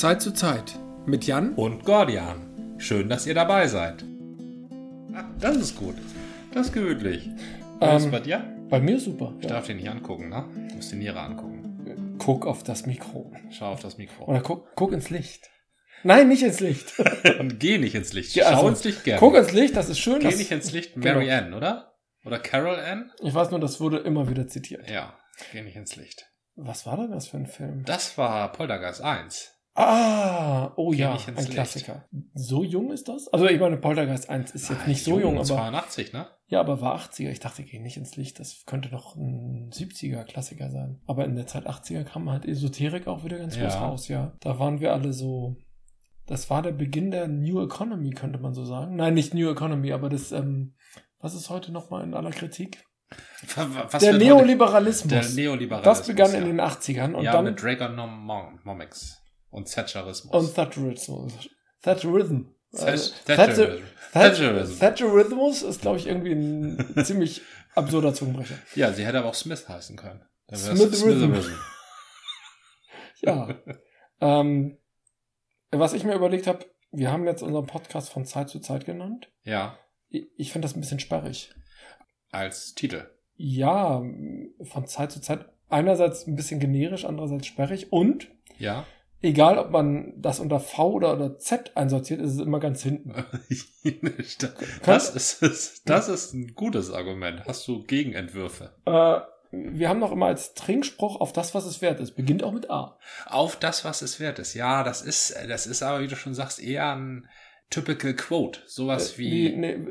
Zeit zu Zeit mit Jan und Gordian. Schön, dass ihr dabei seid. Ah, das ist gut. Das ist gemütlich. Was Ähm, ist bei dir? Bei mir super. Ich darf den nicht angucken, ne? Du musst die Niere angucken. Guck auf das Mikro. Schau auf das Mikro. Oder guck, guck ins Licht. Nein, nicht ins Licht. Und geh nicht ins Licht. Ja, Schau also, ins Licht gerne. Guck ins Licht, das ist schön. Geh Das, nicht ins Licht. Genau. Mary Ann, oder? Oder Carol Ann? ich weiß nur, das wurde immer wieder zitiert. Ja, geh nicht ins Licht. Was war denn das für ein Film? Das war Poltergeist 1. Ah, oh ja, ein Licht. Klassiker. So jung ist das? Also ich meine, Poltergeist 1 ist jetzt Ah, nicht so jung, aber 82, ne? ja, aber war 80er. Ich dachte, geh nicht ins Licht. Das könnte doch ein 70er Klassiker sein. Aber in der Zeit 80er kam halt Esoterik auch wieder ganz groß Ja. raus, ja. Da waren wir alle so. Das war der Beginn der New Economy, könnte man so sagen. Nein, nicht New Economy, aber das, ähm, was ist heute nochmal in aller Kritik? Was der Neoliberalismus. Der Neoliberalismus. das begann ja. in den 80ern und ja, dann mit Reaganomics und Thatcherismus. und Thatcherismus. Thatcherism. Also, Thatch- Thatcher- Thatcherism. Thatch- Thatcherism. Thatcherismus ist, glaube ich, irgendwie ein ziemlich absurder Zungenbrecher. Ja, sie hätte aber auch Smith heißen können. Smitherism. Smitherism. Ja. ähm, was ich mir überlegt habe, wir haben jetzt unseren Podcast von Zeit zu Zeit genannt. Ja, Ich, ich finde das ein bisschen sperrig. als Titel. Ja, von Zeit zu Zeit einerseits ein bisschen generisch, andererseits sperrig und Ja. Egal, ob man das unter V oder, oder Z einsortiert, ist es immer ganz hinten. das, ist, das ist ein gutes Argument. Hast du Gegenentwürfe? Äh, wir haben noch immer als Trinkspruch auf das, was es wert ist. Beginnt auch mit A. Auf das, was es wert ist. Ja, das ist, das ist aber, wie du schon sagst, eher ein typical Quote. Sowas Äh, wie nee,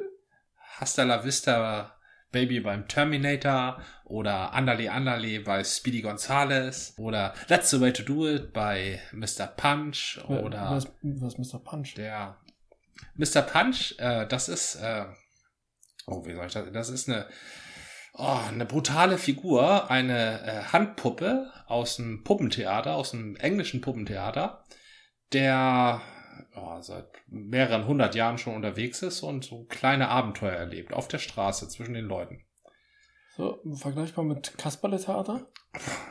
Hasta la vista Baby beim Terminator oder Andale Andale bei Speedy Gonzales oder That's the way to do it bei Mr. Punch oder was, was Mr. Punch? der Mr. Punch, äh, das ist, äh, oh, wie soll ich das, das ist eine, oh, eine brutale Figur, eine äh, Handpuppe aus dem Puppentheater, aus dem englischen Puppentheater, der oh, seit mehreren hundert Jahren schon unterwegs ist und so kleine Abenteuer erlebt, auf der Straße zwischen den Leuten. So, vergleichbar mit Kasperle-Theater?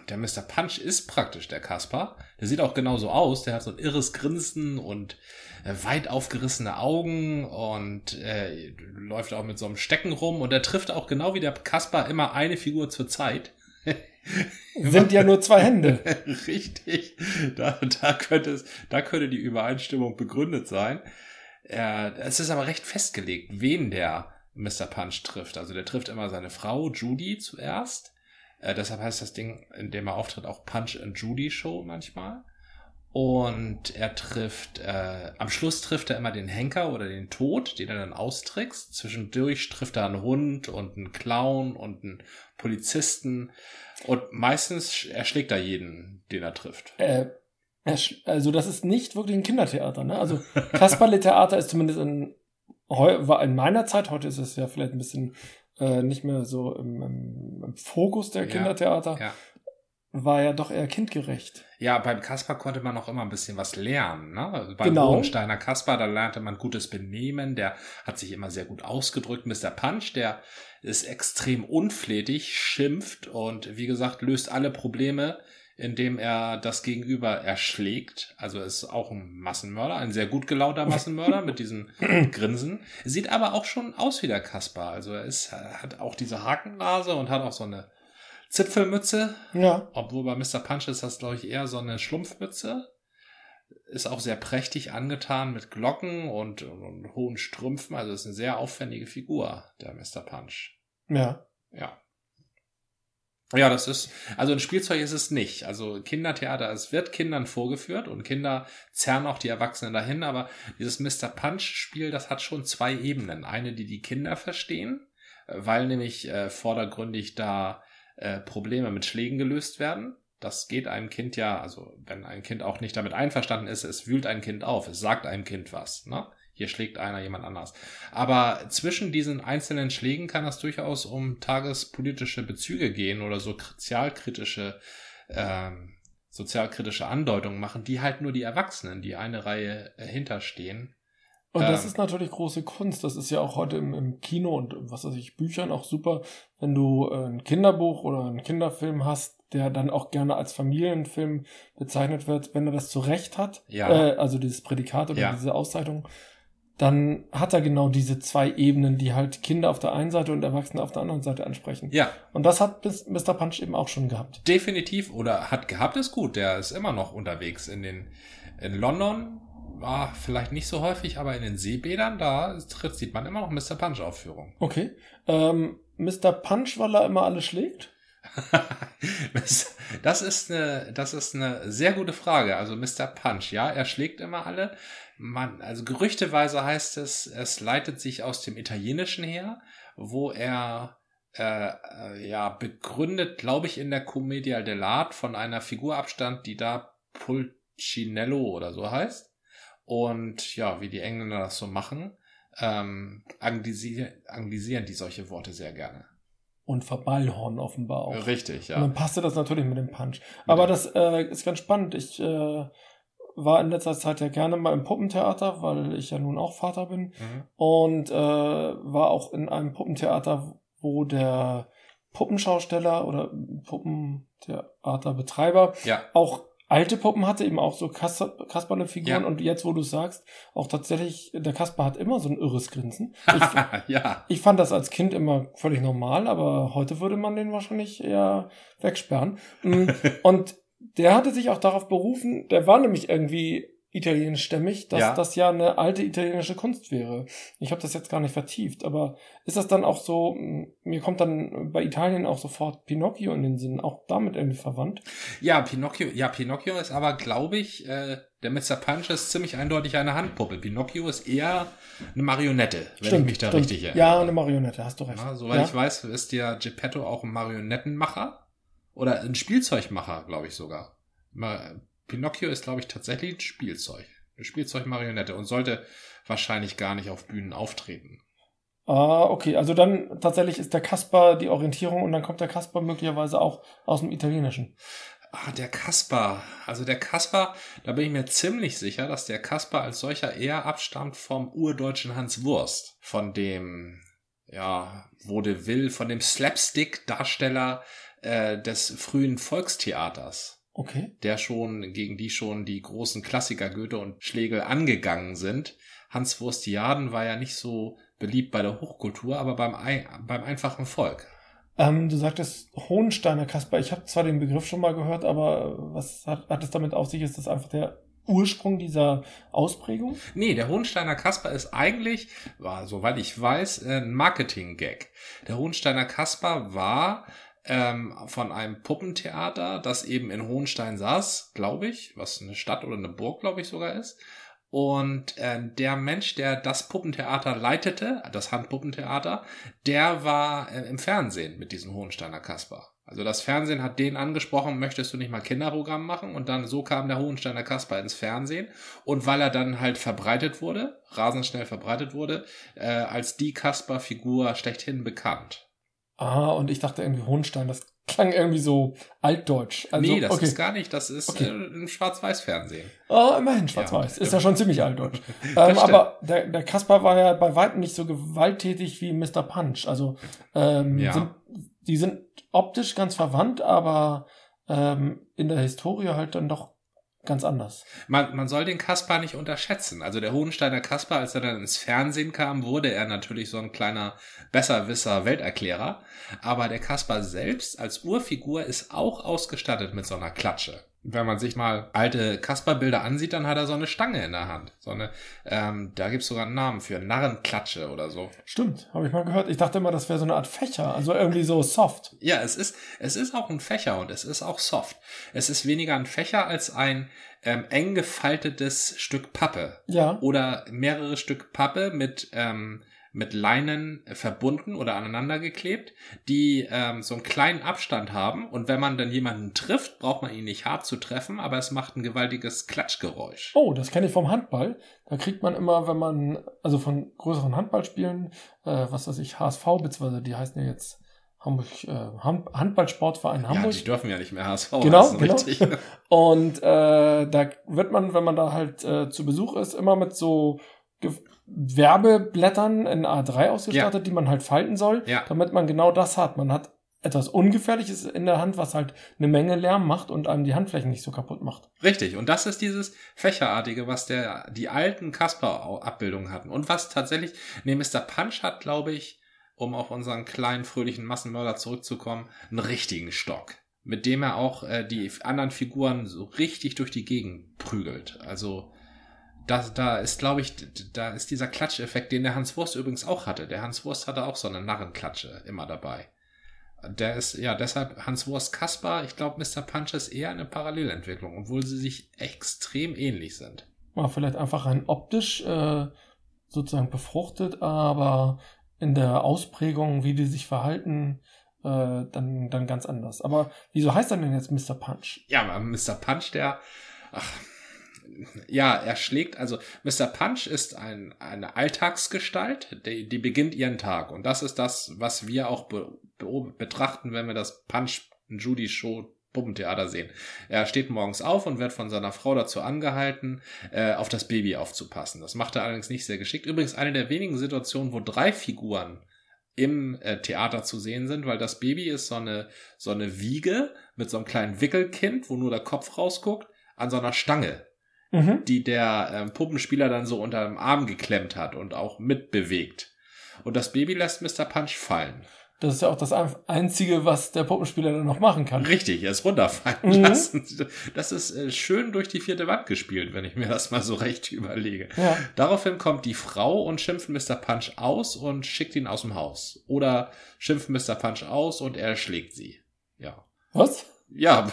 Der Mr. Punch ist praktisch der Kasper. Der sieht auch genauso aus. Der hat so ein irres Grinsen und äh, weit aufgerissene Augen und äh, läuft auch mit so einem Stecken rum. Und er trifft auch genau wie der Kasper immer eine Figur zur Zeit. Sind ja nur zwei Hände. Richtig. Da, da, könnte es, da könnte die Übereinstimmung begründet sein. Äh, es ist aber recht festgelegt, wen der Mr. Punch trifft. Also der trifft immer seine Frau Judy zuerst. Äh, deshalb heißt das Ding, in dem er auftritt, auch Punch and Judy Show manchmal. Und er trifft, äh, am Schluss trifft er immer den Henker oder den Tod, den er dann austrickst. Zwischendurch trifft er einen Hund und einen Clown und einen Polizisten. Und meistens erschlägt er jeden, den er trifft. Äh, also das ist nicht wirklich ein Kindertheater, ne? Also Kasperle-Theater ist zumindest in, war in meiner Zeit, heute ist es ja vielleicht ein bisschen äh, nicht mehr so im, im, im Fokus der Ja, Kindertheater, Ja. War ja doch eher kindgerecht. Ja, beim Kasper konnte man noch immer ein bisschen was lernen. Ne? Also beim Genau. Hohensteiner Kasper, da lernte man gutes Benehmen, der hat sich immer sehr gut ausgedrückt. Mr. Punch, der ist extrem unflätig, schimpft und wie gesagt, löst alle Probleme, indem er das Gegenüber erschlägt. Also ist auch ein Massenmörder, ein sehr gut gelaunter Massenmörder mit diesem Grinsen. Sieht aber auch schon aus wie der Kasper. Also er ist, er hat auch diese Hakennase und hat auch so eine Zipfelmütze, Ja. obwohl bei Mr. Punch ist das, glaube ich, eher so eine Schlumpfmütze. Ist auch sehr prächtig angetan mit Glocken und, und, und hohen Strümpfen. Also ist eine sehr aufwendige Figur, der Mr. Punch. Ja. Ja. Ja, das ist, also ein Spielzeug ist es nicht. Also Kindertheater, es wird Kindern vorgeführt und Kinder zerren auch die Erwachsenen dahin, aber dieses Mr. Punch-Spiel, das hat schon zwei Ebenen. Eine, die die Kinder verstehen, weil nämlich äh, vordergründig da äh, Probleme mit Schlägen gelöst werden. Das geht einem Kind ja, also wenn ein Kind auch nicht damit einverstanden ist, es wühlt ein Kind auf, es sagt einem Kind was. Ne? Hier schlägt einer jemand anders. Aber zwischen diesen einzelnen Schlägen kann es durchaus um tagespolitische Bezüge gehen oder so sozialkritische, ähm, sozialkritische Andeutungen machen, die halt nur die Erwachsenen, die eine Reihe äh, hinterstehen, Und das Ähm. ist natürlich große Kunst. Das ist ja auch heute im, im Kino und was weiß ich, Büchern auch super, wenn du äh, ein Kinderbuch oder einen Kinderfilm hast, der dann auch gerne als Familienfilm bezeichnet wird, wenn er das zu Recht hat, Ja. äh, also dieses Prädikat oder Ja. diese Auszeichnung, dann hat er genau diese zwei Ebenen, die halt Kinder auf der einen Seite und Erwachsene auf der anderen Seite ansprechen. Ja, Und das hat Mr. Punch eben auch schon gehabt. definitiv. Oder hat gehabt, ist gut. Der ist immer noch unterwegs in den, in London. War vielleicht nicht so häufig, aber in den Seebädern, da tritt, sieht man immer noch Mr. Punch Aufführung. Okay. Ähm, Mr. Punch, weil er immer alle schlägt? Das- ist eine, das ist eine sehr gute Frage. Also Mr. Punch, ja, er schlägt immer alle. Man, also gerüchteweise heißt es, es leitet sich aus dem Italienischen her, wo er äh, äh, ja begründet, glaube ich, in der Commedia dell'arte von einer Figur abstand, die da Pulcinello oder so heißt. Und ja, wie die Engländer das so machen, ähm, anglisieren, anglisieren die solche Worte sehr gerne. Und Verballhorn offenbar auch. Richtig, Und ja. dann passte das natürlich mit dem Punch. Aber das äh, ist ganz spannend. Ich äh, war in letzter Zeit ja gerne mal im Puppentheater, weil ich ja nun auch Vater bin. Mhm. Und äh, war auch in einem Puppentheater, wo der Puppenschausteller oder Puppentheaterbetreiber Ja, auch alte Puppen hatte, eben auch so Kas- Kasperle-Figuren. Ja. Und jetzt, wo du sagst, auch tatsächlich, der Kasper hat immer so ein irres Grinsen. Ich, ja. ich fand das als Kind immer völlig normal, aber heute würde man den wahrscheinlich eher wegsperren. Mm, Und der hatte sich auch darauf berufen, der war nämlich irgendwie italienischstämmig, dass Ja. das ja eine alte italienische Kunst wäre. Ich habe das jetzt gar nicht vertieft, aber ist das dann auch so, mm, mir kommt dann bei Italien auch sofort Pinocchio in den Sinn, auch damit irgendwie verwandt? Ja, Pinocchio, ja, Pinocchio ist aber, glaube ich, äh, der Mr. Punch ist ziemlich eindeutig eine Handpuppe. Pinocchio ist eher eine Marionette, wenn ich mich da stimmt. richtig erinnere. Ja, eine Marionette, hast du recht. Ja, soweit ja? ich weiß, ist ja Geppetto auch ein Marionettenmacher oder ein Spielzeugmacher, glaube ich sogar. Pinocchio ist, glaube ich, tatsächlich ein Spielzeug. Eine Spielzeugmarionette und sollte wahrscheinlich gar nicht auf Bühnen auftreten. Ah, okay, also dann tatsächlich ist der Kasper die Orientierung und dann kommt der Kasper möglicherweise auch aus dem Italienischen. Ah, der Kasper. Also der Kasper, da bin ich mir ziemlich sicher, dass der Kasper als solcher eher abstammt vom urdeutschen Hans Wurst. Von dem, ja, Vaudeville, von dem Slapstick-Darsteller äh, des frühen Volkstheaters. Okay. Der schon, gegen die schon die großen Klassiker Goethe und Schlegel angegangen sind. Hans Wurstiaden war ja nicht so beliebt bei der Hochkultur, aber beim, Ei- beim einfachen Volk. Ähm, du sagtest Hohensteiner Kasper. Ich habe zwar den Begriff schon mal gehört, aber was hat, hat es damit auf sich? Ist das einfach der Ursprung dieser Ausprägung? Nee, der Hohensteiner Kasper ist eigentlich, war, soweit ich weiß, ein Marketing-Gag. Der Hohensteiner Kasper war ähm, von einem Puppentheater, das eben in Hohenstein saß, glaube ich, was eine Stadt oder eine Burg, glaube ich, sogar ist. Und äh, der Mensch, der das Puppentheater leitete, das Handpuppentheater, der war äh, im Fernsehen mit diesem Hohensteiner Kasper. Also das Fernsehen hat den angesprochen, möchtest du nicht mal Kinderprogramm machen? Und dann so kam der Hohensteiner Kasper ins Fernsehen. Und weil er dann halt verbreitet wurde, rasend schnell verbreitet wurde, äh, als die Kasper-Figur schlechthin bekannt. Ah, und ich dachte irgendwie Hohenstein. Das klang irgendwie so altdeutsch. Also, nee, das okay. ist gar nicht, das ist Okay. äh, im Schwarz-Weiß-Fernsehen. Ah, immerhin schwarz-weiß. Ja. Ist ja schon ziemlich altdeutsch. Ähm, aber der, der Kasper war ja bei weitem nicht so gewalttätig wie Mr. Punch. Also ähm, Ja. sind, die sind optisch ganz verwandt, aber ähm, in der Historie halt dann doch ganz anders. Man, man soll den Kaspar nicht unterschätzen. Also der Hohensteiner Kaspar, als er dann ins Fernsehen kam, wurde er natürlich so ein kleiner Besserwisser, Welterklärer. Aber der Kaspar selbst als Urfigur ist auch ausgestattet mit so einer Klatsche. Wenn man sich mal alte Kasper-Bilder ansieht, dann hat er so eine Stange in der Hand. So eine, ähm, da gibt's sogar einen Namen für, Narrenklatsche oder so. Stimmt, habe ich mal gehört. Ich dachte immer, das wäre so eine Art Fächer, also irgendwie so soft. Ja, es ist, es ist auch ein Fächer und es ist auch soft. Es ist weniger ein Fächer als ein ähm, eng gefaltetes Stück Pappe. Ja. oder mehrere Stück Pappe mit, ähm, mit Leinen verbunden oder aneinander geklebt, die ähm, so einen kleinen Abstand haben. Und wenn man dann jemanden trifft, braucht man ihn nicht hart zu treffen, aber es macht ein gewaltiges Klatschgeräusch. Oh, das kenne ich vom Handball. Da kriegt man immer, wenn man, also von größeren Handballspielen, äh, was weiß ich, HSV, beziehungsweise die heißen ja jetzt Hamburg, äh, Hand Handballsportverein Ja, Hamburg. die dürfen ja nicht mehr HSV Genau, heißen, genau. richtig. Und äh, da wird man, wenn man da halt äh, zu Besuch ist, immer mit so Werbeblättern in A3 ausgestattet, die man halt falten soll, Ja. damit man genau das hat. Man hat etwas Ungefährliches in der Hand, was halt eine Menge Lärm macht und einem die Handflächen nicht so kaputt macht. Richtig. Und das ist dieses Fächerartige, was der, die alten Kasper-Abbildungen hatten. Und was tatsächlich, nee, Mr. Punch hat, glaube ich, um auf unseren kleinen, fröhlichen Massenmörder zurückzukommen, einen richtigen Stock. Mit dem er auch äh, die anderen Figuren so richtig durch die Gegend prügelt. Also, da, da ist, glaube ich, da ist dieser Klatscheffekt, den der Hans Wurst übrigens auch hatte. Der Hans Wurst hatte auch so eine Narrenklatsche immer dabei. Der ist, ja, deshalb Hans Wurst Kaspar, ich glaube, Mr. Punch ist eher eine Parallelentwicklung, obwohl sie sich extrem ähnlich sind. War vielleicht einfach rein optisch äh, sozusagen befruchtet, aber in der Ausprägung, wie die sich verhalten, äh, dann, dann ganz anders. Aber wieso heißt er denn jetzt Mr. Punch? Ja, Mr. Punch, der, ach, ja, er schlägt, also Mr. Punch ist ein, eine Alltagsgestalt, die, die beginnt ihren Tag. Und das ist das, was wir auch be, be, betrachten, wenn wir das Punch Judy Show Puppentheater sehen. Er steht morgens auf und wird von seiner Frau dazu angehalten, äh, auf das Baby aufzupassen. Das macht er allerdings nicht sehr geschickt. Übrigens eine der wenigen Situationen, wo drei Figuren im äh, Theater zu sehen sind, weil das Baby ist so eine, so eine Wiege mit so einem kleinen Wickelkind, wo nur der Kopf rausguckt, an so einer Stange mhm. die der ähm, Puppenspieler dann so unter dem Arm geklemmt hat und auch mitbewegt. Und das Baby lässt Mr. Punch fallen. Das ist ja auch das Einzige, was der Puppenspieler dann noch machen kann. Richtig, er ist runterfallen mhm. lassen. Das ist äh, schön durch die vierte Wand gespielt, wenn ich mir das mal so recht überlege. Ja. Daraufhin kommt die Frau und schimpft Mr. Punch aus und schickt ihn aus dem Haus. Oder schimpft Mr. Punch aus und er schlägt sie. Ja. Was? Ja.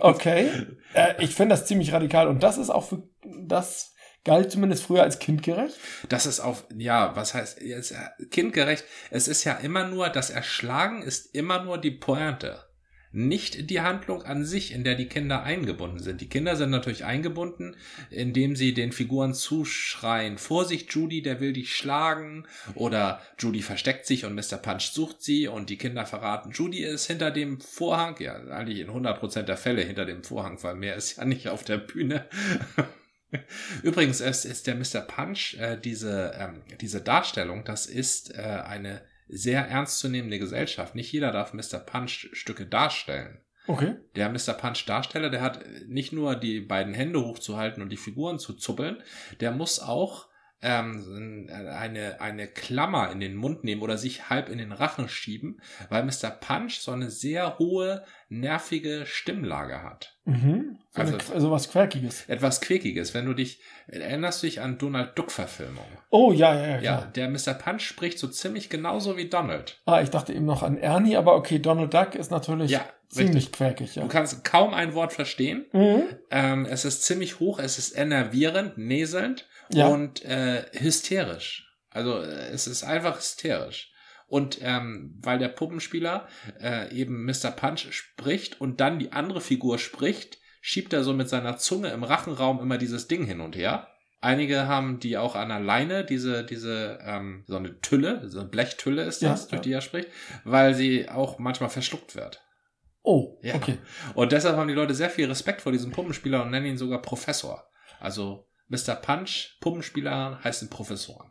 Okay. Äh, ich finde das ziemlich radikal und das ist auch für das galt zumindest früher als kindgerecht. Das ist auch, ja, was heißt jetzt kindgerecht? Es ist ja immer nur, das Erschlagen ist immer nur die Pointe nicht die Handlung an sich, in der die Kinder eingebunden sind. Die Kinder sind natürlich eingebunden, indem sie den Figuren zuschreien, Vorsicht, Judy, der will dich schlagen, oder Judy versteckt sich und Mr. Punch sucht sie und die Kinder verraten, Judy ist hinter dem Vorhang, ja, eigentlich in 100% der Fälle hinter dem Vorhang, weil mehr ist ja nicht auf der Bühne. Übrigens ist, ist der Mr. Punch, äh, diese, ähm, diese Darstellung, das ist äh, eine sehr ernstzunehmende Gesellschaft. Nicht jeder darf Mr. Punch Stücke darstellen. Okay. Der Mr. Punch Darsteller, der hat nicht nur die beiden Hände hochzuhalten und die Figuren zu zuppeln, der muss auch ähm, eine, eine Klammer in den Mund nehmen oder sich halb in den Rachen schieben, weil Mr. Punch so eine sehr hohe, nervige Stimmlage hat. Mhm. So also, also was Quäkiges. Etwas Quäkiges. Wenn du dich, erinnerst du dich an Donald Duck Verfilmung? Oh, ja, ja, ja. Ja, der Mr. Punch spricht so ziemlich genauso wie Donald. Ah, ich dachte eben noch an Ernie, aber okay, Donald Duck ist natürlich ja, ziemlich richtig. quäkig, ja. Du kannst kaum ein Wort verstehen. Mhm. Ähm, es ist ziemlich hoch, es ist enervierend, näselnd ja. und äh, hysterisch. Also äh, es ist einfach hysterisch. Und ähm, weil der Puppenspieler äh, eben Mr. Punch spricht und dann die andere Figur spricht, schiebt er so mit seiner Zunge im Rachenraum immer dieses Ding hin und her. Einige haben die auch an der Leine, diese, diese, ähm, so eine Tülle, so eine Blechtülle ist das, ja, durch die er spricht, weil sie auch manchmal verschluckt wird. Oh, ja. okay. Und deshalb haben die Leute sehr viel Respekt vor diesem Puppenspieler und nennen ihn sogar Professor. Also Mr. Punch, Puppenspieler, heißen Professoren.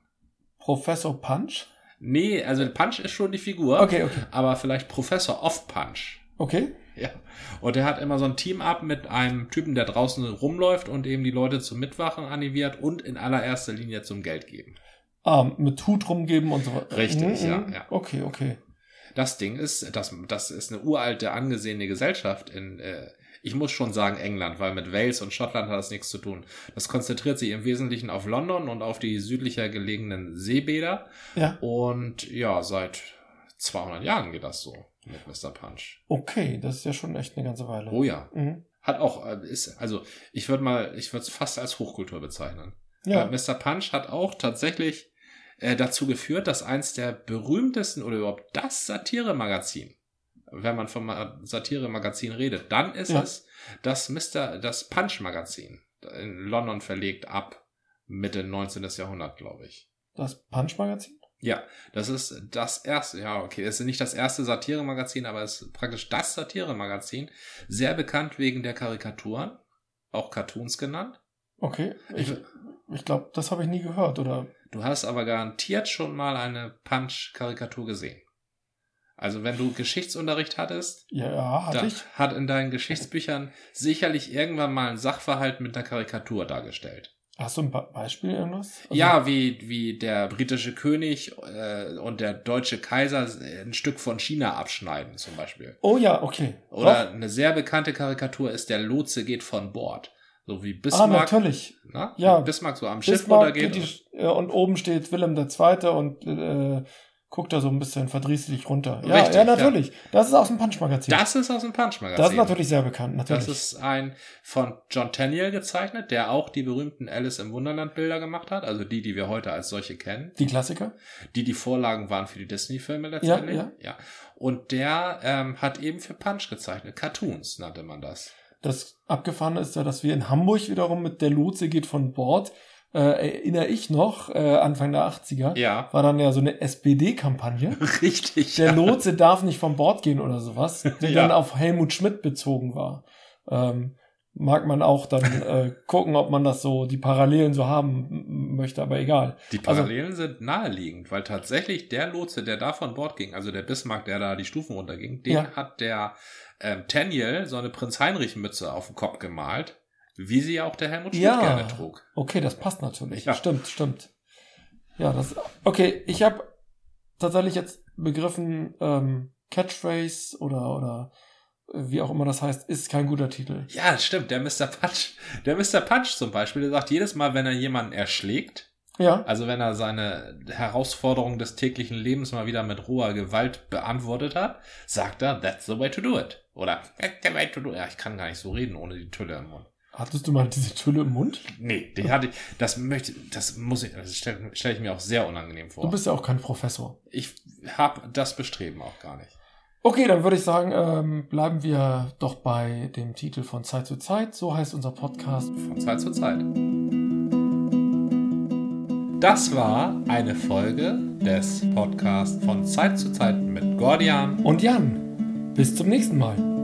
Professor Punch? Nee, also Punch ist schon die Figur. Okay, okay. Aber vielleicht Professor of Punch. Okay. Ja. Und er hat immer so ein Team ab mit einem Typen, der draußen rumläuft und eben die Leute zum Mitwachen animiert und in allererster Linie zum Geld geben. Ah, mit Hut rumgeben und so weiter. Richtig, mhm, ja, mhm. ja. Okay, okay. Das Ding ist, das, das ist eine uralte, angesehene Gesellschaft in, äh, ich muss schon sagen England, weil mit Wales und Schottland hat das nichts zu tun. Das konzentriert sich im Wesentlichen auf London und auf die südlicher gelegenen Seebäder. Ja. Und ja, seit 200 Jahren geht das so mit Mr. Punch. Okay, das ist ja schon echt eine ganze Weile. Oh ja. Mhm. Hat auch, äh, ist, also ich würde mal, ich würde es fast als Hochkultur bezeichnen. Ja. Äh, Mr. Punch hat auch tatsächlich äh, dazu geführt, dass eins der berühmtesten oder überhaupt das Satire-Magazin wenn man vom Satire-Magazin redet, dann ist ja. es das Mr. das Punch-Magazin in London verlegt ab Mitte 19. Jahrhundert, glaube ich. Das Punch-Magazin? Ja, das ist das erste, ja, okay, es ist nicht das erste Satire-Magazin, aber es ist praktisch das Satire-Magazin. Sehr bekannt wegen der Karikaturen, auch Cartoons genannt. Okay, ich, ich glaube, das habe ich nie gehört, oder? Du hast aber garantiert schon mal eine Punch-Karikatur gesehen. Also wenn du Geschichtsunterricht hattest, Ja, hatte hat in deinen Geschichtsbüchern sicherlich irgendwann mal ein Sachverhalt mit einer Karikatur dargestellt. Hast du ein Be Beispiel irgendwas? Also- ja, wie, wie der britische König äh, und der deutsche Kaiser ein Stück von China abschneiden zum Beispiel. Oh ja, okay. Oder Doch. eine sehr bekannte Karikatur ist, der Lotse geht von Bord. So wie Ah, Bismarck, natürlich. na? Ja. Bismarck so am Schiff Bismarck runtergeht. geht die, äh, und oben steht Willem II. und äh, guckt da so ein bisschen verdrießlich runter. Ja, Richtig, ja, natürlich. Das ist aus dem Punch-Magazin. das ist aus dem Punch-Magazin. Das ist natürlich sehr bekannt, natürlich. Das ist ein von John Tenniel gezeichnet, der auch die berühmten Alice im Wunderland Bilder gemacht hat, also die, die wir heute als solche kennen. die Klassiker. Die die Vorlagen waren für die Disney-Filme letztendlich. Ja, ja. Und der ähm, hat eben für Punch gezeichnet. Cartoons nannte man das. Das Abgefahrene ist ja, dass wir in Hamburg wiederum mit der Lotse geht von Bord, äh, erinnere ich noch, äh, Anfang der 80er, Ja, war dann ja so eine SPD-Kampagne. richtig. Der ja. Lotse darf nicht von Bord gehen oder sowas, die Ja. dann auf Helmut Schmidt bezogen war. Ähm, mag man auch dann äh, gucken, ob man das so, die Parallelen so haben möchte, aber egal. Die Also- Parallelen sind naheliegend, weil tatsächlich der Lotse, der da von Bord ging, also der Bismarck, der da die Stufen runterging, den Ja. hat der ähm, Tenniel so eine Prinz-Heinrich-Mütze auf den Kopf gemalt, wie sie auch der Helmut Schmidt Ja. gerne trug. Okay, das passt natürlich. Ja. Stimmt, stimmt. Ja, das. Okay, ich habe tatsächlich jetzt begriffen, ähm, Catchphrase oder oder wie auch immer das heißt, ist kein guter Titel. Ja, stimmt, der Mr. Punch, der Mr. Punch zum Beispiel, der sagt jedes Mal, wenn er jemanden erschlägt, Ja, also wenn er seine Herausforderung des täglichen Lebens mal wieder mit roher Gewalt beantwortet hat, sagt er, that's the way to do it. Oder, that's the way to do it. Ja, ich kann gar nicht so reden ohne die Tülle im Mund. Hattest du mal diese Tülle im Mund? Nee, die hatte ich, das möchte, das muss ich, das stelle stell ich mir auch sehr unangenehm vor. Du bist ja auch kein Professor. ich habe das Bestreben auch gar nicht. Okay, dann würde ich sagen, ähm, bleiben wir doch bei dem Titel von Zeit zu Zeit. So heißt unser Podcast. Von Zeit zu Zeit. Das war eine Folge des Podcasts von Zeit zu Zeit mit Gordian. Und Jan, bis zum nächsten Mal.